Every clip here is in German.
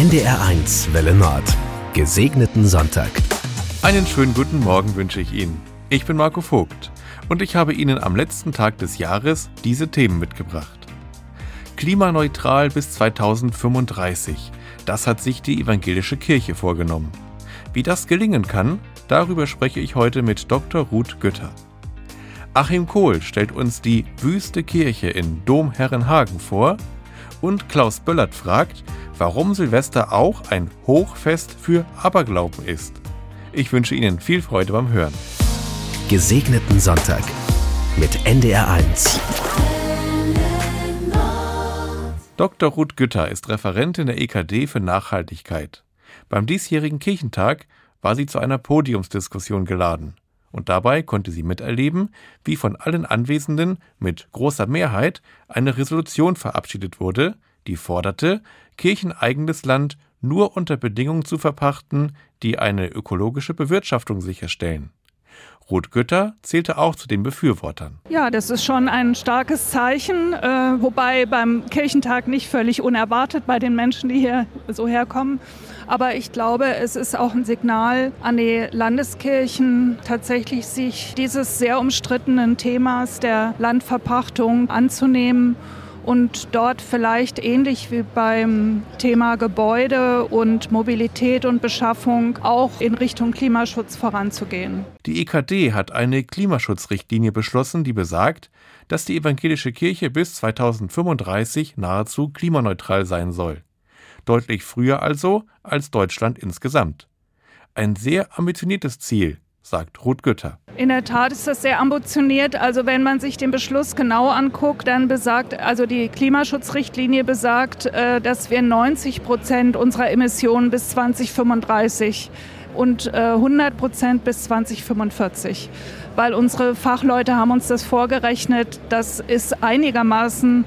NDR1 Welle Nord. Gesegneten Sonntag. Einen schönen guten Morgen wünsche ich Ihnen. Ich bin Marco Vogt und ich habe Ihnen am letzten Tag des Jahres diese Themen mitgebracht. Klimaneutral bis 2035. Das hat sich die evangelische Kirche vorgenommen. Wie das gelingen kann, darüber spreche ich heute mit Dr. Ruth Götter. Achim Kohl stellt uns die Wüste Kirche in Domherrenhagen vor und Klaus Böllert fragt, warum Silvester auch ein Hochfest für Aberglauben ist. Ich wünsche Ihnen viel Freude beim Hören. Gesegneten Sonntag mit NDR1. Dr. Ruth Gütter ist Referentin der EKD für Nachhaltigkeit. Beim diesjährigen Kirchentag war sie zu einer Podiumsdiskussion geladen und dabei konnte sie miterleben, wie von allen Anwesenden mit großer Mehrheit eine Resolution verabschiedet wurde, die forderte, kircheneigenes Land nur unter Bedingungen zu verpachten, die eine ökologische Bewirtschaftung sicherstellen. Ruth Gütter zählte auch zu den Befürwortern. Ja, das ist schon ein starkes Zeichen, äh, wobei beim Kirchentag nicht völlig unerwartet bei den Menschen, die hier so herkommen. Aber ich glaube, es ist auch ein Signal an die Landeskirchen, tatsächlich sich dieses sehr umstrittenen Themas der Landverpachtung anzunehmen und dort vielleicht ähnlich wie beim Thema Gebäude und Mobilität und Beschaffung auch in Richtung Klimaschutz voranzugehen. Die EKD hat eine Klimaschutzrichtlinie beschlossen, die besagt, dass die evangelische Kirche bis 2035 nahezu klimaneutral sein soll deutlich früher also als Deutschland insgesamt. Ein sehr ambitioniertes Ziel, sagt Ruth Gütter. In der Tat ist das sehr ambitioniert. Also wenn man sich den Beschluss genau anguckt, dann besagt, also die Klimaschutzrichtlinie besagt, äh, dass wir 90 Prozent unserer Emissionen bis 2035 und 100 äh, Prozent bis 2045. Weil unsere Fachleute haben uns das vorgerechnet, das ist einigermaßen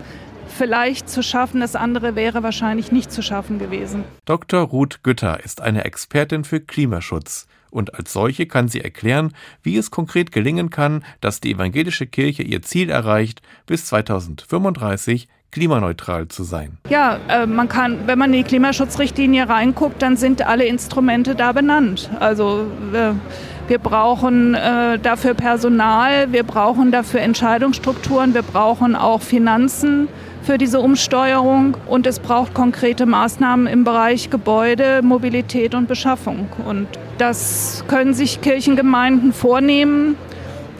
vielleicht zu schaffen. Das andere wäre wahrscheinlich nicht zu schaffen gewesen. Dr. Ruth Gütter ist eine Expertin für Klimaschutz. Und als solche kann sie erklären, wie es konkret gelingen kann, dass die evangelische Kirche ihr Ziel erreicht, bis 2035 klimaneutral zu sein. Ja, äh, man kann, wenn man in die Klimaschutzrichtlinie reinguckt, dann sind alle Instrumente da benannt. Also äh, wir brauchen äh, dafür Personal, wir brauchen dafür Entscheidungsstrukturen, wir brauchen auch Finanzen für diese Umsteuerung und es braucht konkrete Maßnahmen im Bereich Gebäude, Mobilität und Beschaffung. Und das können sich Kirchengemeinden vornehmen.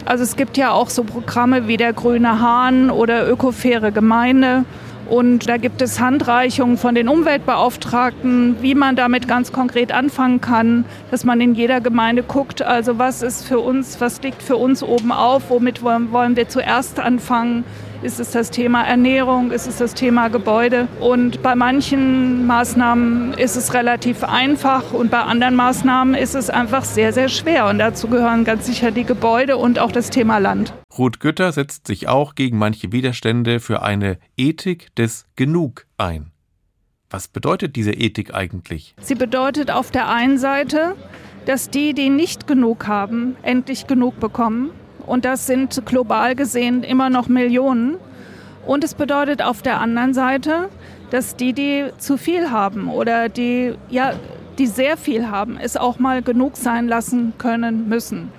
Also es gibt ja auch so Programme wie der Grüne Hahn oder Ökofaire Gemeinde. Und da gibt es Handreichungen von den Umweltbeauftragten, wie man damit ganz konkret anfangen kann, dass man in jeder Gemeinde guckt, also was ist für uns, was liegt für uns oben auf, womit wollen wir zuerst anfangen, ist es das Thema Ernährung? Ist es das Thema Gebäude? Und bei manchen Maßnahmen ist es relativ einfach und bei anderen Maßnahmen ist es einfach sehr, sehr schwer. Und dazu gehören ganz sicher die Gebäude und auch das Thema Land. Ruth Gütter setzt sich auch gegen manche Widerstände für eine Ethik des Genug ein. Was bedeutet diese Ethik eigentlich? Sie bedeutet auf der einen Seite, dass die, die nicht genug haben, endlich genug bekommen und das sind global gesehen immer noch Millionen. Und es bedeutet auf der anderen Seite, dass die, die zu viel haben oder die, ja, die sehr viel haben, es auch mal genug sein lassen können müssen.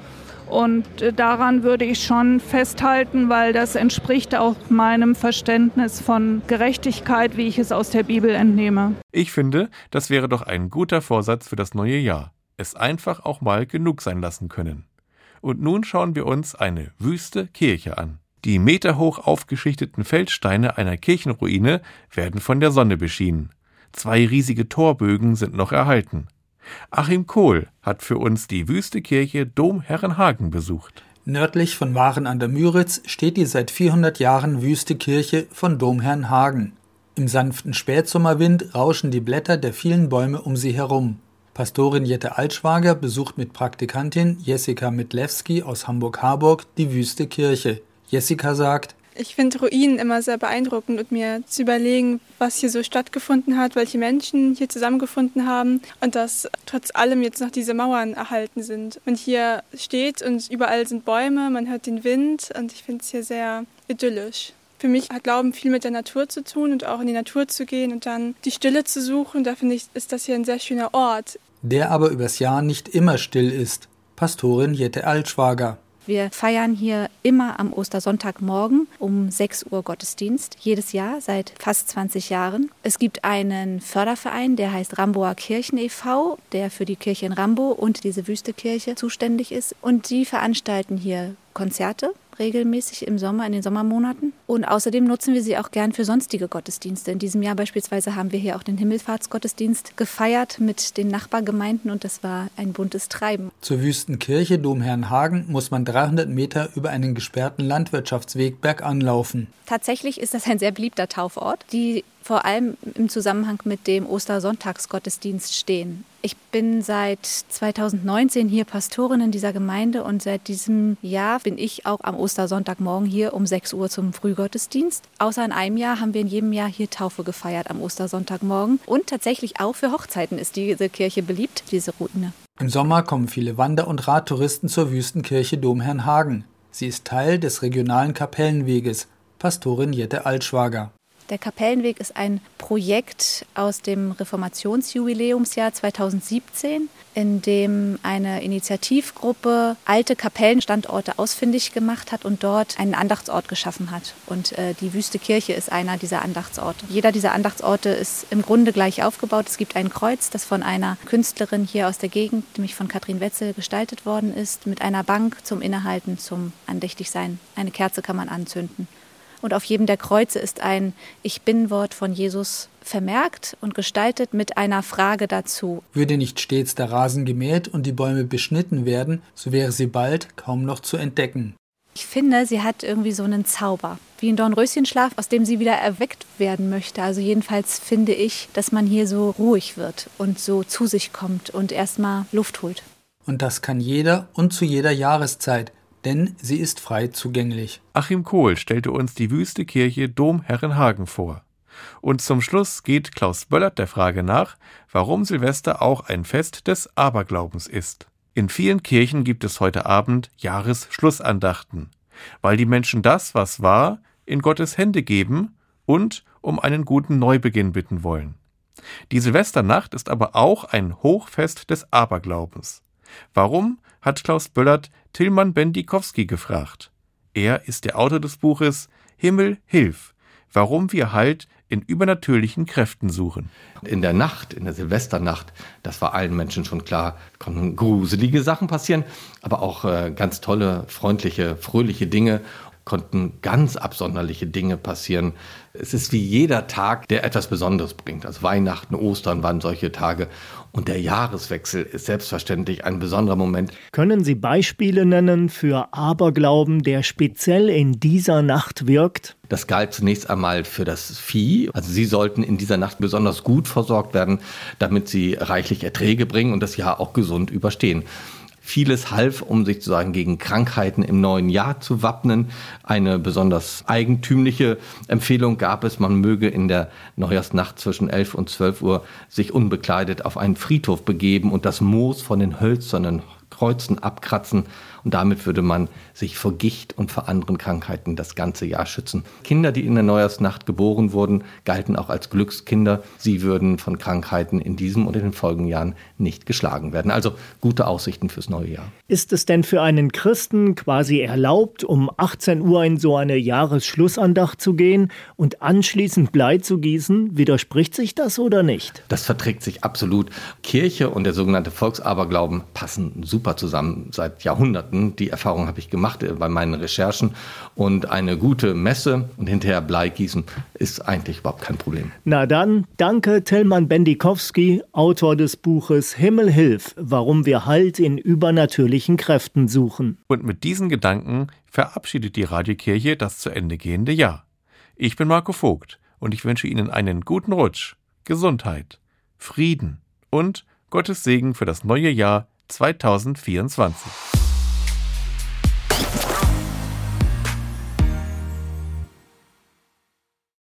Und äh, daran würde ich schon festhalten, weil das entspricht auch meinem Verständnis von Gerechtigkeit, wie ich es aus der Bibel entnehme. Ich finde, das wäre doch ein guter Vorsatz für das neue Jahr. Es einfach auch mal genug sein lassen können. Und nun schauen wir uns eine wüste Kirche an. Die meterhoch aufgeschichteten Feldsteine einer Kirchenruine werden von der Sonne beschienen. Zwei riesige Torbögen sind noch erhalten. Achim Kohl hat für uns die wüste Kirche Dom Herrenhagen besucht. Nördlich von Waren an der Müritz steht die seit 400 Jahren wüste Kirche von Domherrnhagen. Im sanften Spätsommerwind rauschen die Blätter der vielen Bäume um sie herum. Pastorin Jette Altschwager besucht mit Praktikantin Jessica Mitlewski aus Hamburg-Harburg die Wüste Kirche. Jessica sagt, ich finde Ruinen immer sehr beeindruckend und mir zu überlegen, was hier so stattgefunden hat, welche Menschen hier zusammengefunden haben und dass trotz allem jetzt noch diese Mauern erhalten sind. Man hier steht und überall sind Bäume, man hört den Wind und ich finde es hier sehr idyllisch Für mich hat Glauben viel mit der Natur zu tun und auch in die Natur zu gehen und dann die Stille zu suchen. Da finde ich, ist das hier ein sehr schöner Ort. Der aber übers Jahr nicht immer still ist. Pastorin Jette Altschwager. Wir feiern hier immer am Ostersonntagmorgen um 6 Uhr Gottesdienst, jedes Jahr seit fast 20 Jahren. Es gibt einen Förderverein, der heißt Ramboer Kirchen e.V., der für die Kirche in Rambo und diese Wüstekirche zuständig ist. Und die veranstalten hier Konzerte regelmäßig im Sommer, in den Sommermonaten. Und außerdem nutzen wir sie auch gern für sonstige Gottesdienste. In diesem Jahr beispielsweise haben wir hier auch den Himmelfahrtsgottesdienst gefeiert mit den Nachbargemeinden und das war ein buntes Treiben. Zur Wüstenkirche Domherrenhagen muss man 300 Meter über einen gesperrten Landwirtschaftsweg bergan laufen. Tatsächlich ist das ein sehr beliebter Taufort. Die vor allem im Zusammenhang mit dem Ostersonntagsgottesdienst stehen. Ich bin seit 2019 hier Pastorin in dieser Gemeinde und seit diesem Jahr bin ich auch am Ostersonntagmorgen hier um 6 Uhr zum Frühgottesdienst. Außer in einem Jahr haben wir in jedem Jahr hier Taufe gefeiert am Ostersonntagmorgen. Und tatsächlich auch für Hochzeiten ist diese Kirche beliebt, diese Ruine. Im Sommer kommen viele Wander- und Radtouristen zur Wüstenkirche Domherrnhagen. Sie ist Teil des regionalen Kapellenweges. Pastorin Jette Altschwager. Der Kapellenweg ist ein Projekt aus dem Reformationsjubiläumsjahr 2017, in dem eine Initiativgruppe alte Kapellenstandorte ausfindig gemacht hat und dort einen Andachtsort geschaffen hat. Und äh, die Wüste Kirche ist einer dieser Andachtsorte. Jeder dieser Andachtsorte ist im Grunde gleich aufgebaut. Es gibt ein Kreuz, das von einer Künstlerin hier aus der Gegend, nämlich von Katrin Wetzel, gestaltet worden ist, mit einer Bank zum Innehalten, zum Andächtigsein. Eine Kerze kann man anzünden. Und auf jedem der Kreuze ist ein Ich bin-Wort von Jesus vermerkt und gestaltet mit einer Frage dazu. Würde nicht stets der Rasen gemäht und die Bäume beschnitten werden, so wäre sie bald kaum noch zu entdecken. Ich finde, sie hat irgendwie so einen Zauber, wie ein Dornröschenschlaf, aus dem sie wieder erweckt werden möchte. Also jedenfalls finde ich, dass man hier so ruhig wird und so zu sich kommt und erstmal Luft holt. Und das kann jeder und zu jeder Jahreszeit, denn sie ist frei zugänglich. Achim Kohl stellte uns die wüste Kirche Dom Herrenhagen vor. Und zum Schluss geht Klaus Böllert der Frage nach, warum Silvester auch ein Fest des Aberglaubens ist. In vielen Kirchen gibt es heute Abend Jahresschlussandachten, weil die Menschen das, was war, in Gottes Hände geben und um einen guten Neubeginn bitten wollen. Die Silvesternacht ist aber auch ein Hochfest des Aberglaubens. Warum, hat Klaus Böllert Tilman Bendikowski gefragt. Er ist der Autor des Buches Himmel, hilf! Warum wir Halt in übernatürlichen Kräften suchen. In der Nacht, in der Silvesternacht, das war allen Menschen schon klar, konnten gruselige Sachen passieren, aber auch äh, ganz tolle, freundliche, fröhliche Dinge konnten ganz absonderliche Dinge passieren. Es ist wie jeder Tag, der etwas Besonderes bringt. Also Weihnachten, Ostern waren solche Tage. Und der Jahreswechsel ist selbstverständlich ein besonderer Moment. Können Sie Beispiele nennen für Aberglauben, der speziell in dieser Nacht wirkt? Das galt zunächst einmal für das Vieh. Also sie sollten in dieser Nacht besonders gut versorgt werden, damit sie reichlich Erträge bringen und das Jahr auch gesund überstehen. Vieles half, um sich sozusagen gegen Krankheiten im neuen Jahr zu wappnen. Eine besonders eigentümliche Empfehlung gab es, man möge in der Neujahrsnacht zwischen 11 und 12 Uhr sich unbekleidet auf einen Friedhof begeben und das Moos von den hölzernen Kreuzen abkratzen und damit würde man sich vor Gicht und vor anderen Krankheiten das ganze Jahr schützen. Kinder, die in der Neujahrsnacht geboren wurden, galten auch als Glückskinder. Sie würden von Krankheiten in diesem und in den folgenden Jahren nicht geschlagen werden. Also gute Aussichten fürs neue Jahr. Ist es denn für einen Christen quasi erlaubt, um 18 Uhr in so eine Jahresschlussandacht zu gehen und anschließend Blei zu gießen? Widerspricht sich das oder nicht? Das verträgt sich absolut. Kirche und der sogenannte Volksaberglauben passen super zusammen seit Jahrhunderten. Monaten. Die Erfahrung habe ich gemacht äh, bei meinen Recherchen. Und eine gute Messe und hinterher Bleigießen ist eigentlich überhaupt kein Problem. Na dann, danke Tillmann Bendikowski, Autor des Buches Himmel hilf, warum wir Halt in übernatürlichen Kräften suchen. Und mit diesen Gedanken verabschiedet die Radiokirche das zu Ende gehende Jahr. Ich bin Marco Vogt und ich wünsche Ihnen einen guten Rutsch, Gesundheit, Frieden und Gottes Segen für das neue Jahr 2024.